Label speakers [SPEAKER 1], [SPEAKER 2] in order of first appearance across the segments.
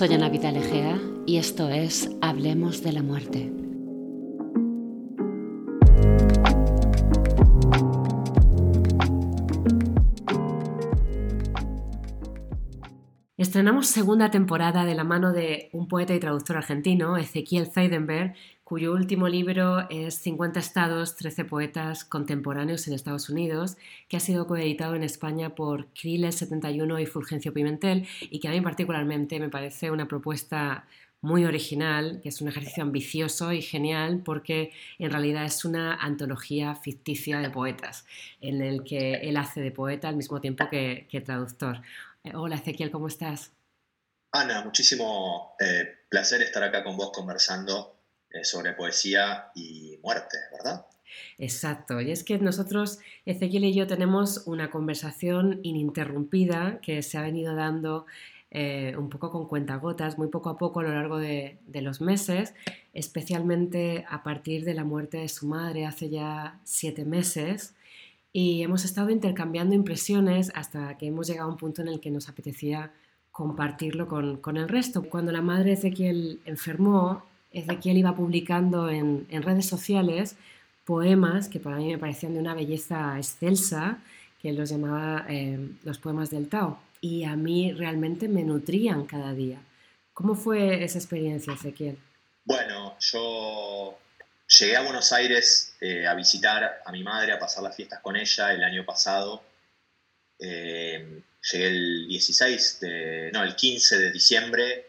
[SPEAKER 1] Soy Ana Vidal Egea y esto es Hablemos de la Muerte. Estrenamos segunda temporada de la mano de un poeta y traductor argentino, Ezequiel Zeidenberg, cuyo último libro es 50 estados, 13 poetas contemporáneos en Estados Unidos, que ha sido coeditado en España por Krill 71 y Fulgencio Pimentel y que a mí particularmente me parece una propuesta muy original, que es un ejercicio ambicioso y genial porque en realidad es una antología ficticia de poetas, en el que él hace de poeta al mismo tiempo que, traductor. Eh, hola Ezequiel, ¿cómo estás?
[SPEAKER 2] Ana, muchísimo eh, placer estar acá con vos conversando eh, sobre poesía y muerte, ¿verdad?
[SPEAKER 1] Exacto, y es que nosotros, Ezequiel y yo, tenemos una conversación ininterrumpida que se ha venido dando eh, un poco con cuentagotas, muy poco a poco a lo largo de, los meses, especialmente a partir de la muerte de su madre hace ya siete meses. Y hemos estado intercambiando impresiones hasta que hemos llegado a un punto en el que nos apetecía compartirlo con, con el resto. Cuando la madre de Ezequiel enfermó, Ezequiel iba publicando en, redes sociales poemas que para mí me parecían de una belleza excelsa, que los llamaba eh, los poemas del Tao. Y a mí realmente me nutrían cada día. ¿Cómo fue esa experiencia, Ezequiel?
[SPEAKER 2] Bueno, yo llegué a Buenos Aires eh, a visitar a mi madre, a pasar las fiestas con ella el año pasado. Eh, llegué el 16 de, no, el 15 de diciembre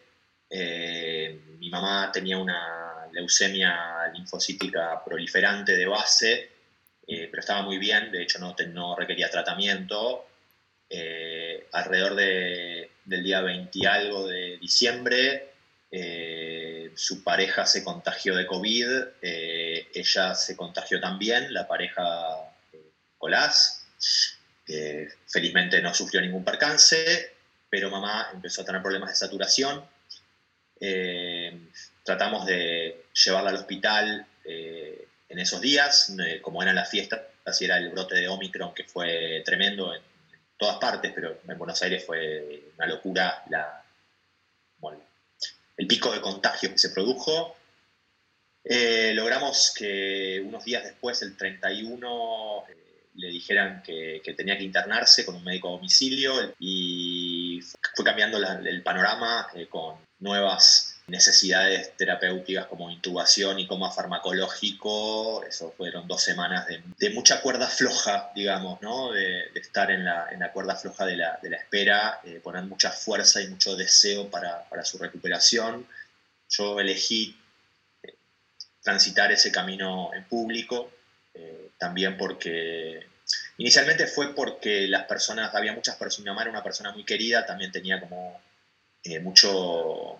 [SPEAKER 2] eh, mi mamá tenía una leucemia linfocítica proliferante de base, pero estaba muy bien, de hecho no, requería tratamiento. Alrededor de, del día 20 y algo de diciembre, su pareja se contagió de COVID, ella se contagió también, la pareja Colás. felizmente no sufrió ningún percance, pero mamá empezó a tener problemas de saturación eh, tratamos de llevarla al hospital eh, en esos días, eh, como eran las fiestas, así era el brote de Omicron, que fue tremendo en, todas partes, pero en Buenos Aires fue una locura la, el pico de contagio que se produjo. logramos que unos días después, el 31, le dijeran que, tenía que internarse con un médico a domicilio y fue cambiando el panorama con nuevas necesidades terapéuticas como intubación y coma farmacológico. Eso fueron dos semanas de, mucha cuerda floja, digamos, ¿no? de, estar en la, cuerda floja de la, espera, eh, poner mucha fuerza y mucho deseo para, para su recuperación. Yo elegí eh, transitar ese camino en público, eh, también porque inicialmente fue porque las personas, había muchas personas, mi mamá era una persona muy querida, también tenía como eh, mucho,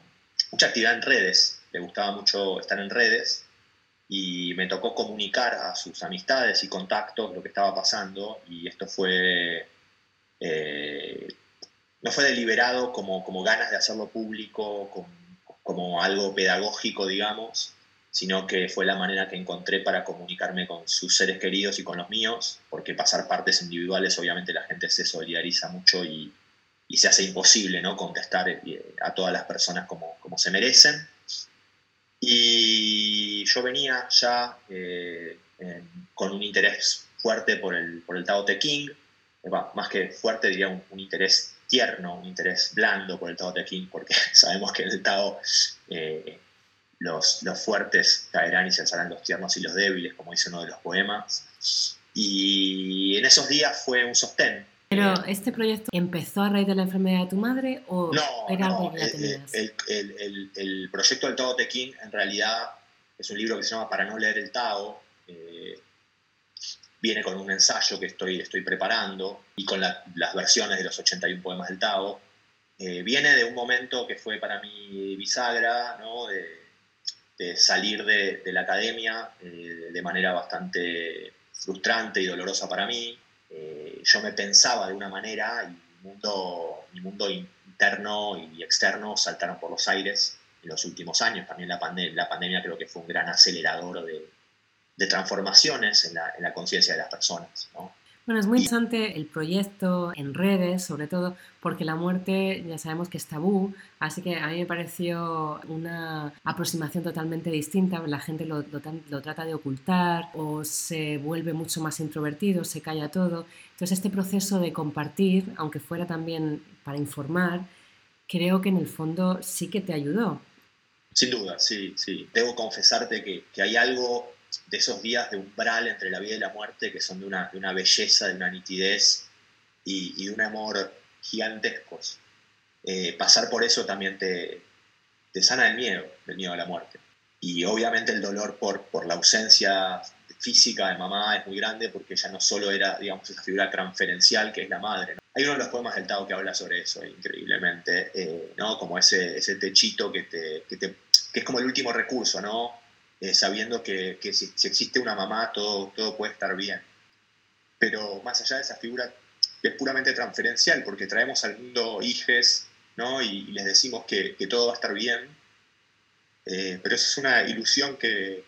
[SPEAKER 2] mucha actividad en redes, le gustaba mucho estar en redes y me tocó comunicar a sus amistades y contactos lo que estaba pasando y esto fue, eh, no fue deliberado como, como ganas de hacerlo público, como, como algo pedagógico, digamos, sino que fue la manera que encontré para comunicarme con sus seres queridos y con los míos, porque pasar partes individuales obviamente la gente se solidariza mucho y, y se hace imposible ¿no? contestar eh, a todas las personas como, como se merecen. Y yo venía ya eh, con un interés fuerte por el, por el Tao Te King, más que fuerte diría un, interés tierno, un interés blando por el Tao Te King, porque sabemos que en el Tao eh, los, los fuertes caerán y se alzarán los tiernos y los débiles, como dice uno de los poemas. Y en esos días fue un sostén,
[SPEAKER 1] pero este proyecto empezó a raíz de la enfermedad de tu madre o era algo que ya tenías?
[SPEAKER 2] El, el, el, proyecto del Tao Te en realidad es un libro que se llama Para no leer el Tao. Eh, viene con un ensayo que estoy, estoy preparando y con las versiones de los 81 poemas del Tao. Eh, viene de un momento que fue para mí bisagra, ¿no? de, de, salir de, de la academia eh, de manera bastante frustrante y dolorosa para mí, eh, yo me pensaba de una manera y mi mundo, mi mundo interno y externo saltaron por los aires en los últimos años. También la, pandemia creo que fue un gran acelerador de, transformaciones en la, en la conciencia de las personas.
[SPEAKER 1] Bueno, es muy interesante el proyecto en redes, sobre todo porque la muerte ya sabemos que es tabú, así que a mí me pareció una aproximación totalmente distinta. La gente lo, lo, trata de ocultar o se vuelve mucho más introvertido, se calla todo. Entonces este proceso de compartir, aunque fuera también para informar, creo que en el fondo sí que te ayudó.
[SPEAKER 2] Sin duda, sí, sí. Debo confesarte que, que hay algo de esos días de umbral entre la vida y la muerte que son de una, de una belleza, de una nitidez y, de un amor gigantescos. Eh, pasar por eso también te, te sana el miedo, el miedo a la muerte. Y obviamente el dolor por, por la ausencia física de mamá es muy grande porque ella no solo era, digamos, esa figura transferencial que es la madre. Hay uno de los poemas del Tao que habla sobre eso, increíblemente, eh, ¿no? Como ese, ese techito que, te, que, te, que es como el último recurso, ¿no? Eh, sabiendo que, si, existe una mamá todo, todo puede estar bien. Pero más allá de esa figura es puramente transferencial, porque traemos al mundo hijes ¿no? y, les decimos que, todo va a estar bien, eh, pero eso es una ilusión que,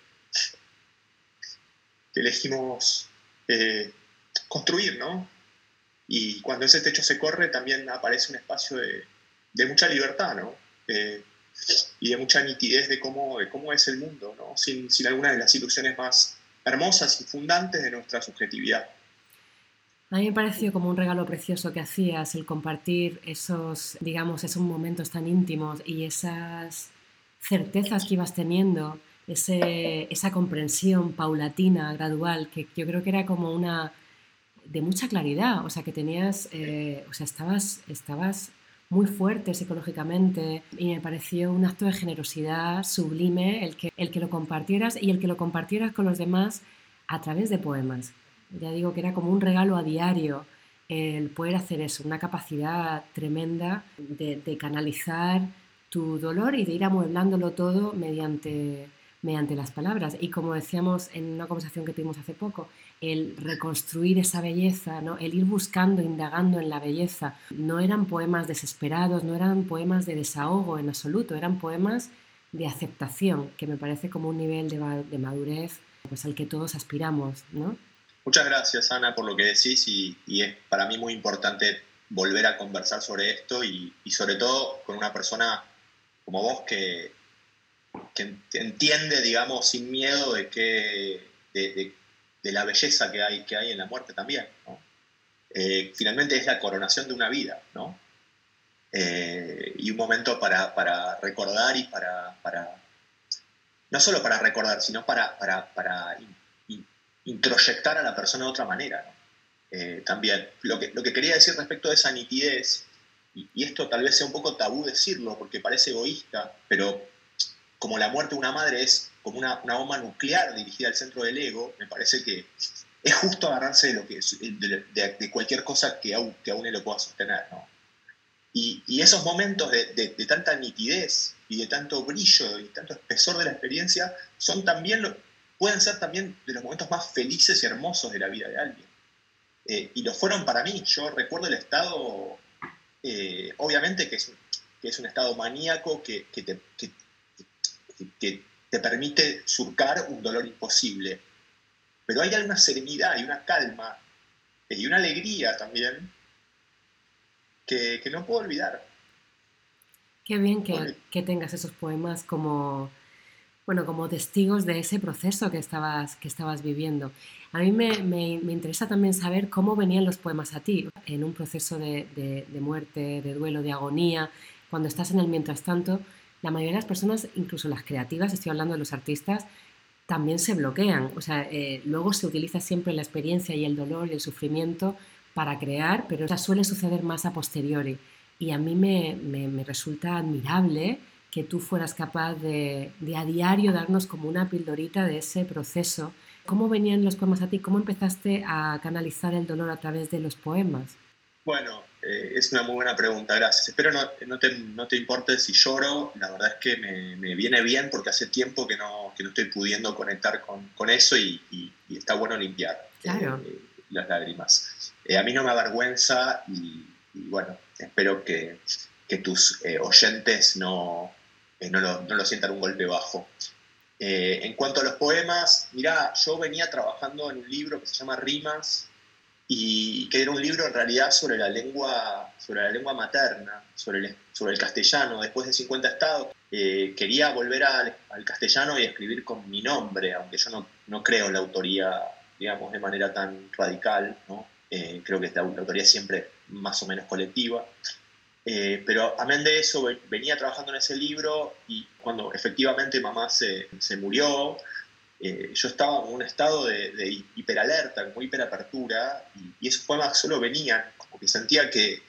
[SPEAKER 2] elegimos eh, construir, ¿no? Y cuando ese techo se corre también aparece un espacio de, de mucha libertad, ¿no? Y de mucha nitidez de cómo, de cómo es el mundo, ¿no? sin, sin alguna de las ilusiones más hermosas y fundantes de nuestra subjetividad.
[SPEAKER 1] A mí me pareció como un regalo precioso que hacías el compartir esos, digamos, esos momentos tan íntimos y esas certezas que ibas teniendo, ese, esa comprensión paulatina, gradual, que yo creo que era como una de mucha claridad, o sea, que tenías, eh, o sea, estabas, estabas muy fuerte psicológicamente y me pareció un acto de generosidad sublime el que, el que lo compartieras y el que lo compartieras con los demás a través de poemas. Ya digo que era como un regalo a diario el poder hacer eso, una capacidad tremenda de, de canalizar tu dolor y de ir amueblándolo todo mediante, mediante las palabras. Y como decíamos en una conversación que tuvimos hace poco, el reconstruir esa belleza, ¿no? el ir buscando, indagando en la belleza. No eran poemas desesperados, no eran poemas de desahogo en absoluto, eran poemas de aceptación, que me parece como un nivel de, madurez pues, al que todos aspiramos. ¿no?
[SPEAKER 2] Muchas gracias, Ana, por lo que decís y, es para mí muy importante volver a conversar sobre esto y, sobre todo con una persona como vos que, que entiende, digamos, sin miedo de que, de, de la belleza que hay, que hay en la muerte también. Eh, finalmente es la coronación de una vida, ¿no? Eh, y un momento para, recordar y para, no solo para recordar, sino para, para, introyectar a la persona de otra manera. Eh, también, lo que, lo que quería decir respecto de esa nitidez, y, y, esto tal vez sea un poco tabú decirlo porque parece egoísta, pero como la muerte de una madre es como una, bomba nuclear dirigida al centro del ego, me parece que es justo agarrarse de, lo que, de, cualquier cosa que aún, que aún lo pueda sostener. Y, esos momentos de, tanta nitidez y de tanto brillo y tanto espesor de la experiencia son también pueden ser también de los momentos más felices y hermosos de la vida de alguien. Eh, y lo fueron para mí. Yo recuerdo el estado, eh, obviamente que es, que es un estado maníaco que, que, te, que te permite surcar un dolor imposible. Pero hay una serenidad y una calma y una alegría también que, no puedo olvidar.
[SPEAKER 1] Qué bien que, tengas esos poemas como, bueno, como testigos de ese proceso que estabas, que estabas viviendo. A mí me, interesa también saber cómo venían los poemas a ti, en un proceso de, de muerte, de duelo, de agonía, cuando estás en el mientras tanto, la mayoría de las personas, incluso las creativas, estoy hablando de los artistas, también se bloquean. O sea, eh, luego se utiliza siempre la experiencia y el dolor y el sufrimiento para crear, pero eso suele suceder más a posteriori. Y a mí me, resulta admirable que tú fueras capaz de, de, a diario darnos como una pildorita de ese proceso. ¿Cómo venían los poemas a ti? ¿Cómo empezaste a canalizar el dolor a través de los poemas?
[SPEAKER 2] Bueno, eh, es una muy buena pregunta, gracias. Espero no, no, te, no te importe si lloro, la verdad es que me, me, viene bien porque hace tiempo que no, que no estoy pudiendo conectar con, con eso y, y, está bueno limpiar eh, las lágrimas. Eh, a mí no me avergüenza y, bueno, espero que, que tus oyentes no, no lo, no, lo, sientan un golpe bajo. en cuanto a los poemas, mira, yo venía trabajando en un libro que se llama Rimas, y que era un libro en realidad sobre la lengua, sobre la lengua materna, sobre el, sobre el castellano. Después de 50 estados, eh, quería volver al, al, castellano y escribir con mi nombre, aunque yo no, no, creo en la autoría, digamos, de manera tan radical, ¿no? Eh, creo que la, autoría siempre más o menos colectiva. Eh, pero amén de eso, venía trabajando en ese libro y cuando efectivamente mamá se, se murió, eh, yo estaba en un estado de, de hiperalerta, como hiperapertura, y, y esos poemas solo venían, como que sentía que,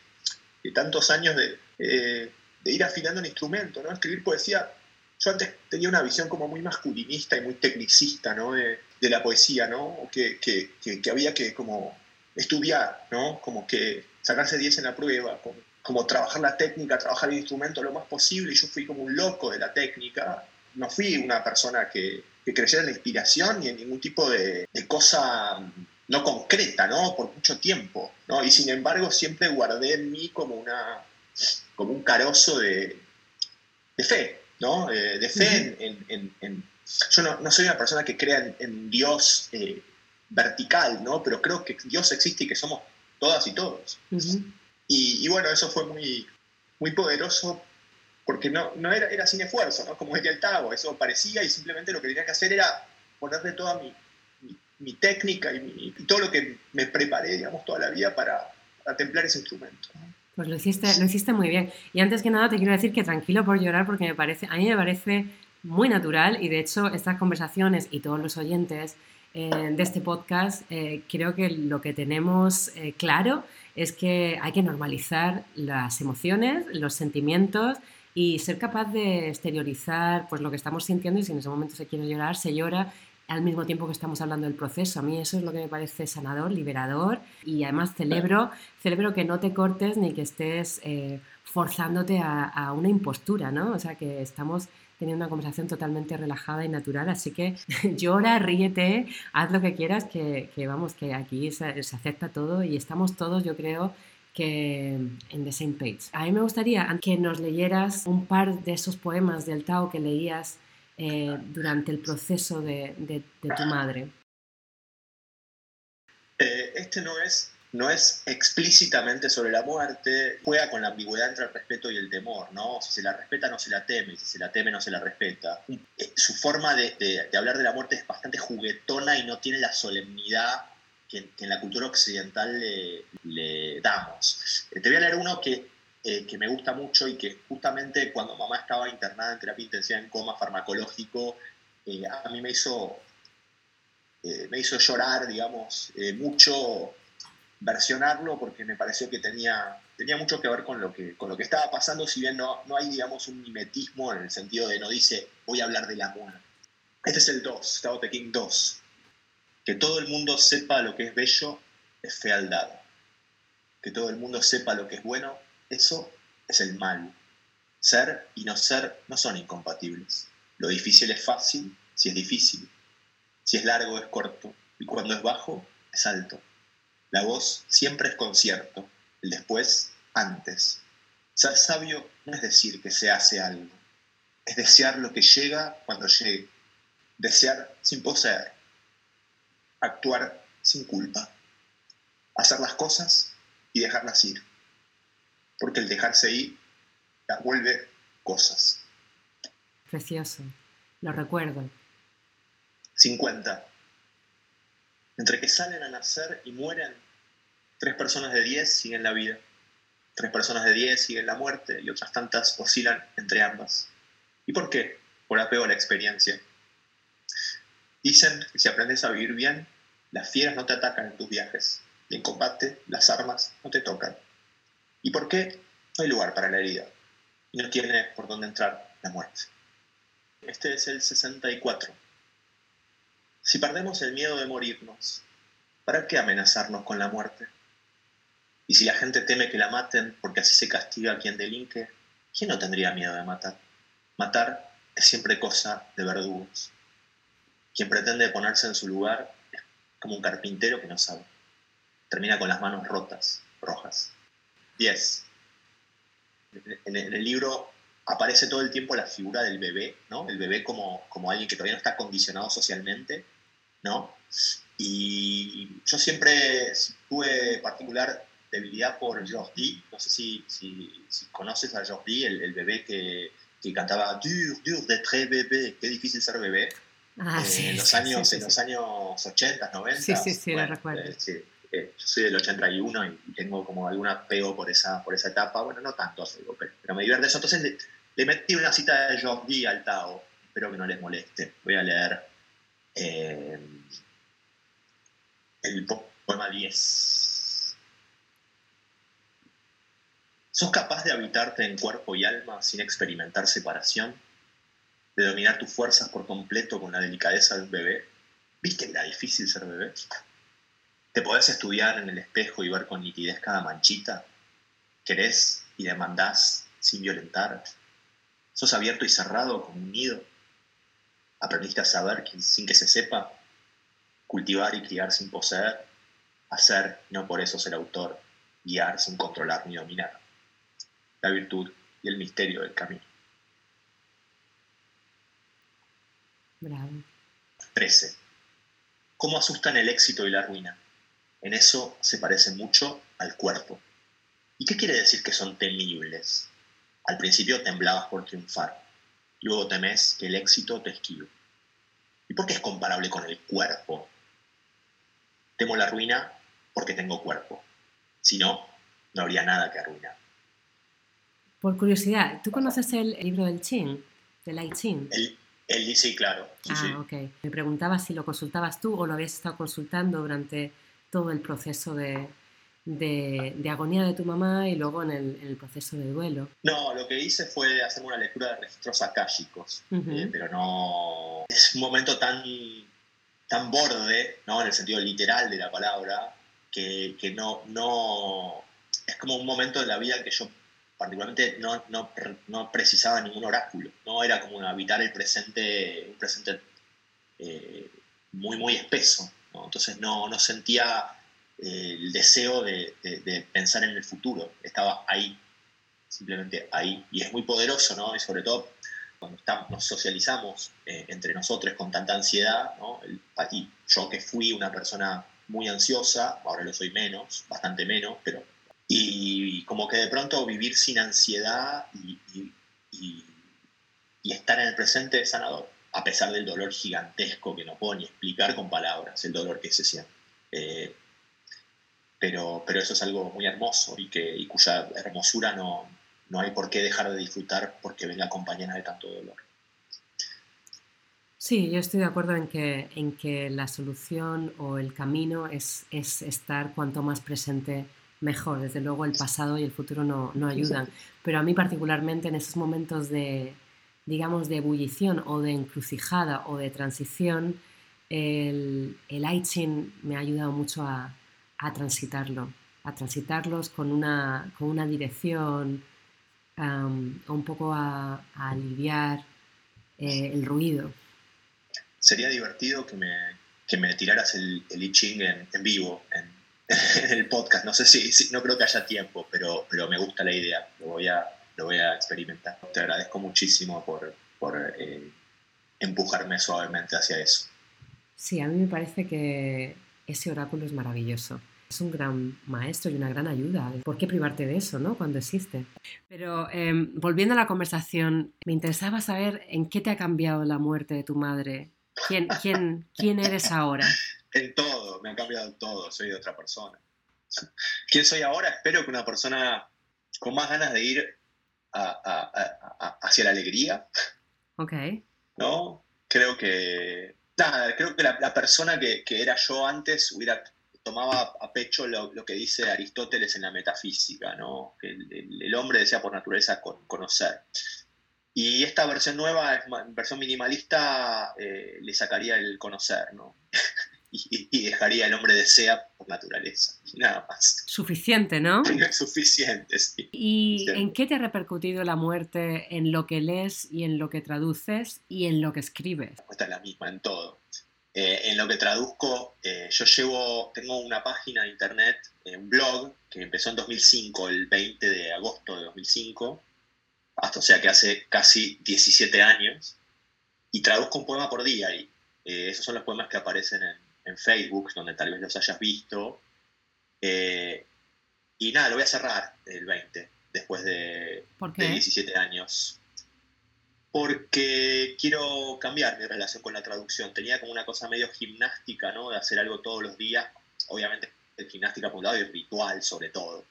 [SPEAKER 2] que tantos años de, eh, de, ir afinando un instrumento, ¿no? escribir poesía, yo antes tenía una visión como muy masculinista y muy tecnicista ¿no? de, de la poesía, ¿no? que, que, que, había que como estudiar, ¿no? como que sacarse 10 en la prueba, como, como trabajar la técnica, trabajar el instrumento lo más posible, y yo fui como un loco de la técnica, no fui una persona que, que creyera en la inspiración ni en ningún tipo de, de, cosa no concreta, ¿no? Por mucho tiempo, ¿no? Y sin embargo siempre guardé en mí como, una, como un carozo de, de fe, ¿no? Eh, de fe uh -huh. en, en, en, Yo no, no, soy una persona que crea en, en Dios eh, vertical, ¿no? Pero creo que Dios existe y que somos todas y todos. Uh -huh. y, y, bueno, eso fue muy, muy poderoso porque no, no era, era sin esfuerzo, ¿no? como decía el Tavo, eso parecía y simplemente lo que tenía que hacer era ponerle toda mi, mi, mi técnica y, mi, y, todo lo que me preparé, digamos, toda la vida para, para templar ese instrumento.
[SPEAKER 1] Pues lo hiciste, lo hiciste muy bien. Y antes que nada te quiero decir que tranquilo por llorar porque me parece, a mí me parece muy natural y de hecho estas conversaciones y todos los oyentes eh, de este podcast eh, creo que lo que tenemos eh, claro es que hay que normalizar las emociones, los sentimientos y ser capaz de exteriorizar pues, lo que estamos sintiendo y si en ese momento se quiere llorar, se llora al mismo tiempo que estamos hablando del proceso. A mí eso es lo que me parece sanador, liberador y además celebro, celebro que no te cortes ni que estés eh, forzándote a, una impostura, ¿no? O sea, que estamos teniendo una conversación totalmente relajada y natural, así que llora, ríete, haz lo que quieras, que, que vamos, que aquí se acepta todo y estamos todos, yo creo, que en The Same Page. A mí me gustaría que nos leyeras un par de esos poemas del Tao que leías eh, durante el proceso de, de, de tu madre.
[SPEAKER 2] Eh, este no es, no es explícitamente sobre la muerte, juega con la ambigüedad entre el respeto y el temor, ¿no? Si se la respeta no se la teme, si se la teme no se la respeta. Eh, su forma de, de, de hablar de la muerte es bastante juguetona y no tiene la solemnidad que, que en la cultura occidental le, damos. Eh, te voy a leer uno que, eh, que, me gusta mucho y que justamente cuando mamá estaba internada en terapia intensiva en coma farmacológico, eh, a mí me hizo, me hizo llorar, digamos, mucho versionarlo porque me pareció que tenía, tenía mucho que ver con lo que, con lo que estaba pasando, si bien no, no hay, digamos, un mimetismo en el sentido de no dice, voy a hablar del amor. Este es el 2, Tao Te King 2. Que todo el mundo sepa lo que es bello es fealdad. Que todo el mundo sepa lo que es bueno, eso es el mal. Ser y no ser no son incompatibles. Lo difícil es fácil si es difícil. Si es largo es corto. Y cuando es bajo es alto. La voz siempre es concierto. El después, antes. Ser sabio no es decir que se hace algo. Es desear lo que llega cuando llegue. Desear sin poseer actuar sin culpa, hacer las cosas y dejarlas ir, porque el dejarse ir las vuelve cosas.
[SPEAKER 1] Precioso, lo recuerdo.
[SPEAKER 2] 50. Entre que salen a nacer y mueren, tres personas de 10 siguen la vida, tres personas de 10 siguen la muerte y otras tantas oscilan entre ambas. ¿Y por qué? Por apego a la experiencia. Dicen que si aprendes a vivir bien, las fieras no te atacan en tus viajes, y en combate las armas no te tocan. ¿Y por qué? No hay lugar para la herida, y no tiene por dónde entrar la muerte. Este es el 64. Si perdemos el miedo de morirnos, ¿para qué amenazarnos con la muerte? Y si la gente teme que la maten porque así se castiga a quien delinque, ¿quién no tendría miedo de matar? Matar es siempre cosa de verdugos. Quien pretende ponerse en su lugar es como un carpintero que no sabe. Termina con las manos rotas, rojas. 10. En el libro aparece todo el tiempo la figura del bebé, ¿no? El bebé como, como alguien que todavía no está condicionado socialmente, ¿no? Y yo siempre tuve particular debilidad por Jordi. No sé si, si, conoces a Jordi, el, el bebé que, que, cantaba Dur, dur de très bébé, qué difícil ser bebé. Ah, eh, sí, en los años, en los años 80, 90.
[SPEAKER 1] Sí, sí, sí, lo recuerdo.
[SPEAKER 2] Eh, eh, yo soy del 81 y tengo como algún apego por esa, por esa etapa. Bueno, no tanto, pero, pero me divierte eso. Entonces le, le, metí una cita de Jordi al Tao. Espero que no les moleste. Voy a leer el poema 10. ¿Sos capaz de habitarte en cuerpo y alma sin experimentar separación? ¿De dominar tus fuerzas por completo con la delicadeza de un bebé? ¿Viste que difícil ser bebé? ¿Te podés estudiar en el espejo y ver con nitidez cada manchita? ¿Querés y demandás sin violentar? ¿Sos abierto y cerrado como un nido? ¿Aprendiste a saber sin que se sepa cultivar y criar sin poseer, hacer, no por eso ser autor, guiar sin controlar ni dominar. La virtud y el misterio del camino.
[SPEAKER 1] Bravo.
[SPEAKER 2] 13. ¿Cómo asustan el éxito y la ruina? En eso se parece mucho al cuerpo. ¿Y qué quiere decir que son temibles? Al principio temblabas por triunfar, luego temes que el éxito te esquive. ¿Y por qué es comparable con el cuerpo? Temo la ruina porque tengo cuerpo. Si no, no habría nada que arruinar.
[SPEAKER 1] Por curiosidad, ¿tú conoces el libro del Chin, del I Ching?
[SPEAKER 2] El, el sí, claro.
[SPEAKER 1] ah, ok. Me preguntaba si lo consultabas tú o lo habías estado consultando durante todo el proceso de, de, agonía de tu mamá y luego en el, proceso de duelo.
[SPEAKER 2] No, lo que hice fue hacer una lectura de registros akáshicos, eh, pero no... Es un momento tan tan borde, ¿no? en el sentido literal de la palabra, que, que no, no... Es como un momento de la vida que yo particularmente no, no, no, precisaba ningún oráculo, ¿no? Era como habitar el presente, un presente eh, muy, muy espeso. Entonces no, no sentía eh, el deseo de, de, pensar en el futuro, estaba ahí, simplemente ahí, y es muy poderoso, ¿no? Y sobre todo cuando nos socializamos eh, entre nosotros con tanta ansiedad, ¿no? yo que fui una persona muy ansiosa, ahora lo soy menos, bastante menos, pero... Y, como que de pronto vivir sin ansiedad y, estar en el presente es sanador, a pesar del dolor gigantesco que no puedo ni explicar con palabras, el dolor que se siente. Eh, pero, pero eso es algo muy hermoso y, que, y cuya hermosura no, no hay por qué dejar de disfrutar porque venga acompañada de tanto dolor.
[SPEAKER 1] Sí, yo estoy de acuerdo en que, en que la solución o el camino es, es estar cuanto más presente mejor. Desde luego el pasado y el futuro no, no ayudan, pero a mí particularmente en esos momentos de, digamos, de ebullición o de encrucijada o de transición, el, el I Ching me ha ayudado mucho a, a transitarlo, a transitarlos con una, con una dirección, un poco a, aliviar eh, el ruido.
[SPEAKER 2] Sería divertido que me, que me tiraras el, el I Ching en, en vivo, en, el podcast. No sé si, no creo que haya tiempo, pero, pero me gusta la idea. Lo voy a, lo voy a experimentar. Te agradezco muchísimo por, por eh, empujarme suavemente hacia eso.
[SPEAKER 1] Sí, a mí me parece que ese oráculo es maravilloso. Es un gran maestro y una gran ayuda. ¿Por qué privarte de eso, no? Cuando existe. Pero em, volviendo a la conversación, me interesaba saber en qué te ha cambiado la muerte de tu madre. ¿Quién, quién, quién eres ahora?
[SPEAKER 2] En todo, me ha cambiado todo. Soy de otra persona. ¿Quién soy ahora? Espero que una persona con más ganas de ir hacia la alegría.
[SPEAKER 1] Ok.
[SPEAKER 2] ¿No? Creo que. Nada, creo que la, la persona que, que, era yo antes hubiera tomaba a pecho lo, que dice Aristóteles en la metafísica, ¿no? que el, hombre desea por naturaleza conocer. Y esta versión nueva, versión minimalista, eh, le sacaría el conocer, ¿no? y, dejaría el hombre desea por naturaleza, nada más.
[SPEAKER 1] Suficiente, ¿no?
[SPEAKER 2] Suficiente, sí.
[SPEAKER 1] ¿Y en qué te ha repercutido la muerte en lo que lees y en lo que traduces y en lo que escribes?
[SPEAKER 2] Esta es la misma en todo. Eh, en lo que traduzco, eh, yo llevo, tengo una página de internet, eh, un blog, que empezó en 2005, el 20 de agosto de 2005, hasta o sea que hace casi 17 años, y traduzco un poema por día, y esos son los poemas que aparecen en, Facebook, donde tal vez los hayas visto. Eh, y nada, lo voy a cerrar el 20, después de, de 17 años. Porque quiero cambiar mi relación con la traducción. Tenía como una cosa medio gimnástica, ¿no? De hacer algo todos los días. Obviamente, el gimnástica por un lado y ritual sobre todo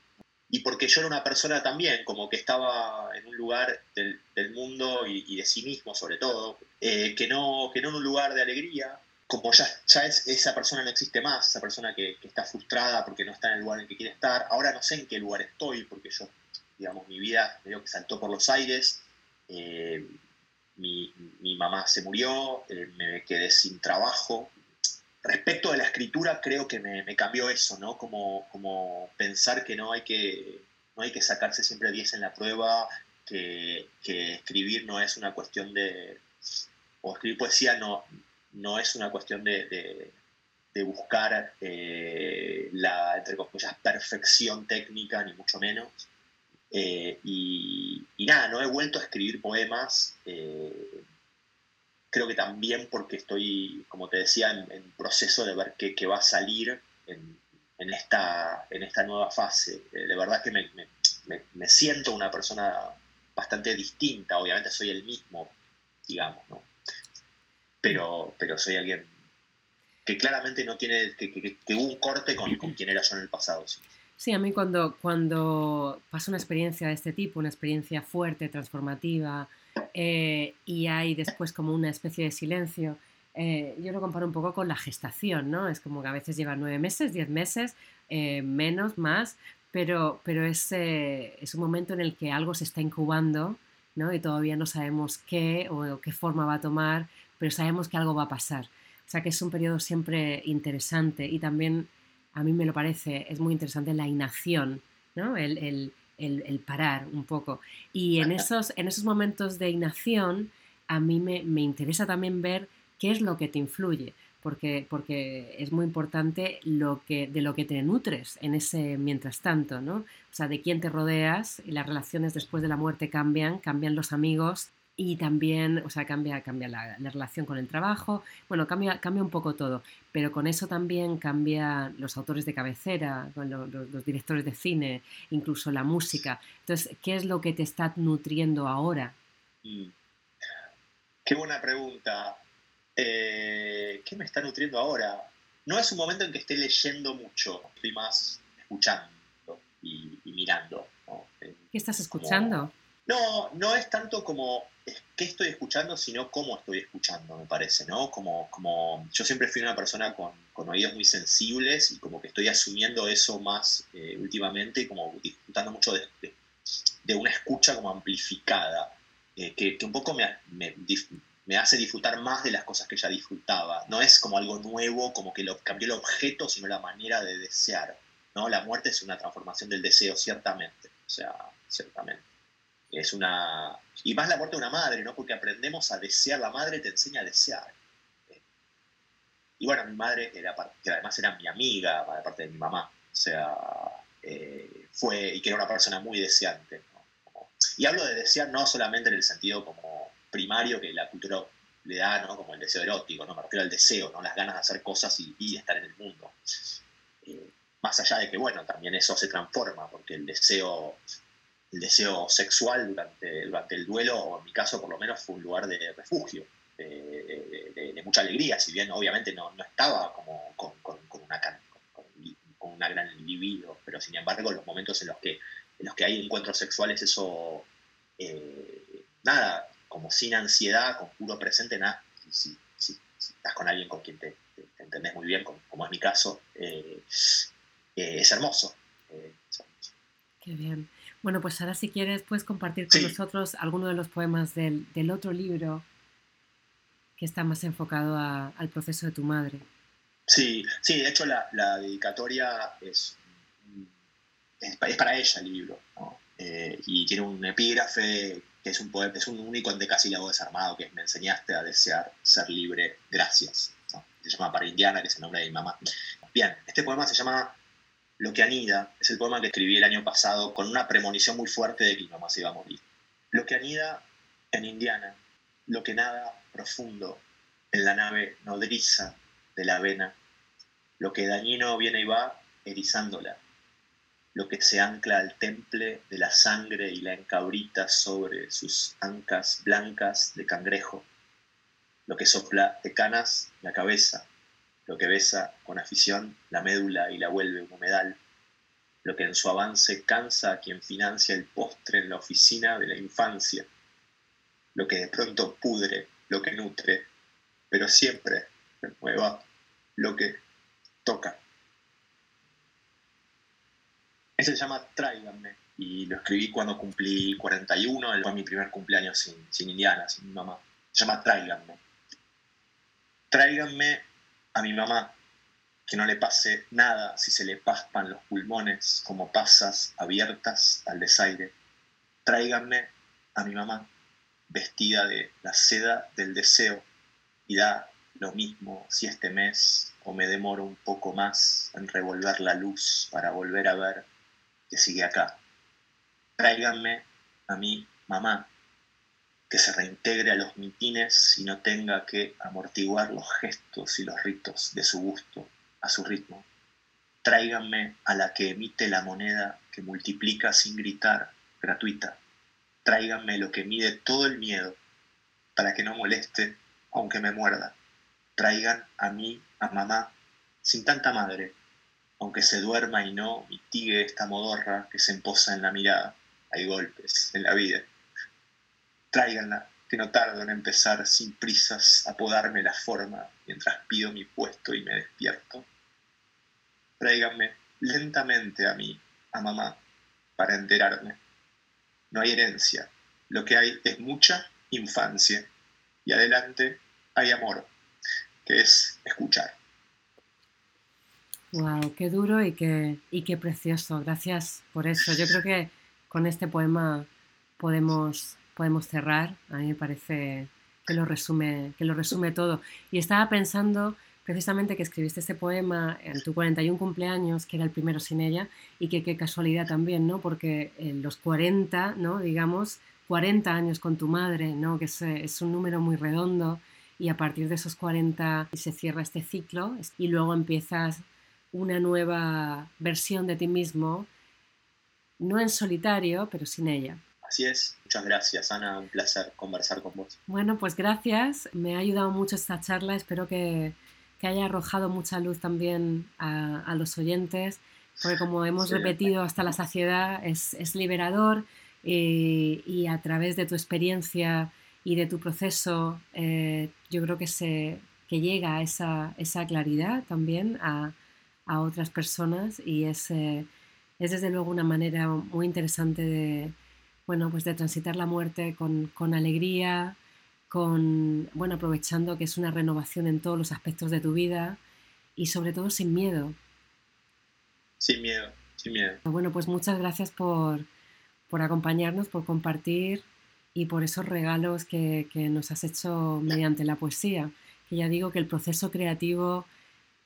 [SPEAKER 2] y porque yo era una persona también, como que estaba en un lugar del, mundo y, de sí mismo sobre todo, eh, que, no, que no en un lugar de alegría, como ya, ya es, esa persona no existe más, esa persona que, está frustrada porque no está en el lugar en que quiere estar, ahora no sé en qué lugar estoy, porque yo, digamos, mi vida medio que saltó por los aires, eh, mi, mi, mamá se murió, eh, me quedé sin trabajo, respecto de la escritura, creo que me, cambió eso, ¿no? Como, como pensar que no hay que, no hay que sacarse siempre 10 en la prueba, que, escribir no es una cuestión de. o escribir poesía no, no es una cuestión de, buscar eh, la, entre comillas, perfección técnica, ni mucho menos. Eh, y, nada, no he vuelto a escribir poemas. Eh, creo que también porque estoy, como te decía, en, proceso de ver qué, va a salir en, esta, en esta nueva fase. De verdad que me, siento una persona bastante distinta, obviamente soy el mismo, digamos, ¿no? Pero, pero soy alguien que claramente no tiene, que, que, hubo un corte con, con, quien era yo en el pasado.
[SPEAKER 1] Sí. Sí, a mí cuando, cuando pasa una experiencia de este tipo, una experiencia fuerte, transformativa, eh, y hay después como una especie de silencio. Eh, yo lo comparo un poco con la gestación, ¿no? Es como que a veces lleva nueve meses, diez meses, eh, menos, más, pero, pero es, es, un momento en el que algo se está incubando, ¿no? Y todavía no sabemos qué o qué forma va a tomar, pero sabemos que algo va a pasar. O sea que es un periodo siempre interesante y también, a mí me lo parece, es muy interesante la inacción, ¿no? el, el el, parar un poco. Y en esos, en esos momentos de inacción, a mí me, interesa también ver qué es lo que te influye, porque, porque es muy importante lo que, de lo que te nutres en ese mientras tanto, ¿no? O sea, de quién te rodeas y las relaciones después de la muerte cambian, cambian los amigos, y también, o sea, cambia, cambia la, relación con el trabajo, bueno, cambia, cambia un poco todo, pero con eso también cambia los autores de cabecera, los, directores de cine, incluso la música. Entonces, ¿qué es lo que te está nutriendo ahora? Mm.
[SPEAKER 2] Qué buena pregunta. Eh, ¿Qué me está nutriendo ahora? No es un momento en que esté leyendo mucho, estoy más escuchando y, mirando.
[SPEAKER 1] ¿Qué estás escuchando?
[SPEAKER 2] No, no es tanto como qué estoy escuchando, sino cómo estoy escuchando, me parece, ¿no? Como, como yo siempre fui una persona con, oídos muy sensibles y como que estoy asumiendo eso más eh, últimamente y como disfrutando mucho de, una escucha como amplificada, eh, que, un poco me, me, hace disfrutar más de las cosas que ya disfrutaba. No es como algo nuevo, como que cambió el objeto, sino la manera de desear, ¿no? La muerte es una transformación del deseo, ciertamente, o sea, ciertamente es una... Y más la muerte de una madre, ¿no? Porque aprendemos a desear, la madre te enseña a desear. Y bueno, mi madre, era, que además era mi amiga, aparte de mi mamá, o sea, eh, fue, y que era una persona muy deseante. y hablo de desear no solamente en el sentido como primario que la cultura le da, ¿no? Como el deseo erótico, ¿no? Me refiero al deseo, ¿no? Las ganas de hacer cosas y, y estar en el mundo. Eh, más allá de que, bueno, también eso se transforma, porque el deseo el deseo sexual durante, durante el duelo, o en mi caso por lo menos, fue un lugar de refugio, de, mucha alegría, si bien obviamente no, no estaba como con, con, una, con, una gran libido, pero sin embargo los momentos en los que, en los que hay encuentros sexuales, eso, eh, nada, como sin ansiedad, con puro presente, nada, si, si, estás con alguien con quien te, entendés muy bien, como, es mi caso, eh, eh, es hermoso.
[SPEAKER 1] Qué bien. Bueno, pues ahora si quieres puedes compartir con nosotros alguno de los poemas del, otro libro que está más enfocado al proceso de tu madre.
[SPEAKER 2] Sí, sí, de hecho la, dedicatoria es, es, para ella el libro, eh, y tiene un epígrafe que es un poema, es un único endecasílabo desarmado, que es me enseñaste a desear ser libre, gracias. Se llama Para Indiana, que es el nombre de mi mamá. Bien, este poema se llama lo que anida es el poema que escribí el año pasado con una premonición muy fuerte de que mi mamá se iba a morir. Lo que anida en Indiana, lo que nada profundo en la nave nodriza de la avena, lo que dañino viene y va erizándola, lo que se ancla al temple de la sangre y la encabrita sobre sus ancas blancas de cangrejo, lo que sopla de canas la cabeza, lo que besa con afición la médula y la vuelve un humedal, lo que en su avance cansa a quien financia el postre en la oficina de la infancia, lo que de pronto pudre, lo que nutre, pero siempre renueva lo que toca. Ese se llama Tráiganme y lo escribí cuando cumplí 41, fue mi primer cumpleaños sin, sin Indiana, sin mi mamá. Se llama Tráiganme. Tráiganme a mi mamá, que no le pase nada si se le paspan los pulmones como pasas abiertas al desaire. Tráiganme a mi mamá, vestida de la seda del deseo, y da lo mismo si este mes o me demoro un poco más en revolver la luz para volver a ver que sigue acá. Tráiganme a mi mamá, que se reintegre a los mitines y no tenga que amortiguar los gestos y los ritos de su gusto a su ritmo. Tráiganme a la que emite la moneda que multiplica sin gritar, gratuita. Tráiganme lo que mide todo el miedo, para que no moleste, aunque me muerda. Traigan a mí, a mamá, sin tanta madre, aunque se duerma y no mitigue esta modorra que se emposa en la mirada. Hay golpes en la vida. Tráiganla, que no tardo en empezar sin prisas a podarme la forma mientras pido mi puesto y me despierto tráiganme lentamente a mí, a mamá, para enterarme. No hay herencia, lo que hay es mucha infancia y adelante hay amor, que es escuchar.
[SPEAKER 1] Wow, qué duro y qué, y qué precioso. Gracias por eso. Yo creo que con este poema podemos, podemos cerrar. A mí me parece que lo resume, que lo resume todo. Y estaba pensando precisamente que escribiste este poema en tu 41 cumpleaños, que era el primero sin ella, y que qué casualidad también, ¿no? Porque en los 40, ¿no? Digamos, 40 años con tu madre, ¿no? Que es, un número muy redondo, y a partir de esos 40 se cierra este ciclo, y luego empiezas una nueva versión de ti mismo, no en solitario, pero sin ella.
[SPEAKER 2] Así es. Muchas gracias, Ana. Un placer conversar con vos.
[SPEAKER 1] Bueno, pues gracias. Me ha ayudado mucho esta charla. Espero que, que haya arrojado mucha luz también a, los oyentes, porque como hemos repetido hasta la saciedad, es, liberador eh, y, a través de tu experiencia y de tu proceso, eh, yo creo que, se, que llega esa, esa claridad también a, otras personas y es, es desde luego una manera muy interesante de, bueno, pues de transitar la muerte con, con alegría, con, bueno, aprovechando que es una renovación en todos los aspectos de tu vida y sobre todo sin miedo.
[SPEAKER 2] Sin miedo, sin miedo.
[SPEAKER 1] Bueno, pues muchas gracias por, por acompañarnos, por compartir y por esos regalos que, que, nos has hecho mediante la poesía. Que ya digo que el proceso creativo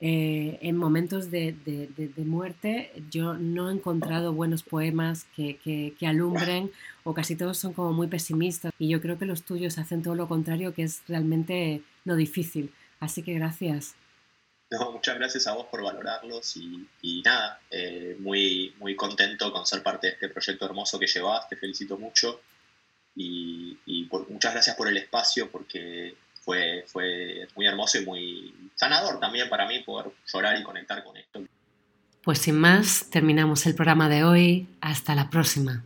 [SPEAKER 1] eh, en momentos de, muerte yo no he encontrado buenos poemas que, alumbren o casi todos son como muy pesimistas y yo creo que los tuyos hacen todo lo contrario que es realmente lo difícil. Así que gracias.
[SPEAKER 2] muchas gracias a vos por valorarlos y, nada, eh, muy, muy contento con ser parte de este proyecto hermoso que llevas, te felicito mucho y, muchas gracias por el espacio porque fue, fue muy hermoso y muy sanador también para mí poder llorar y conectar con esto.
[SPEAKER 1] Pues sin más, terminamos el programa de hoy. Hasta la próxima.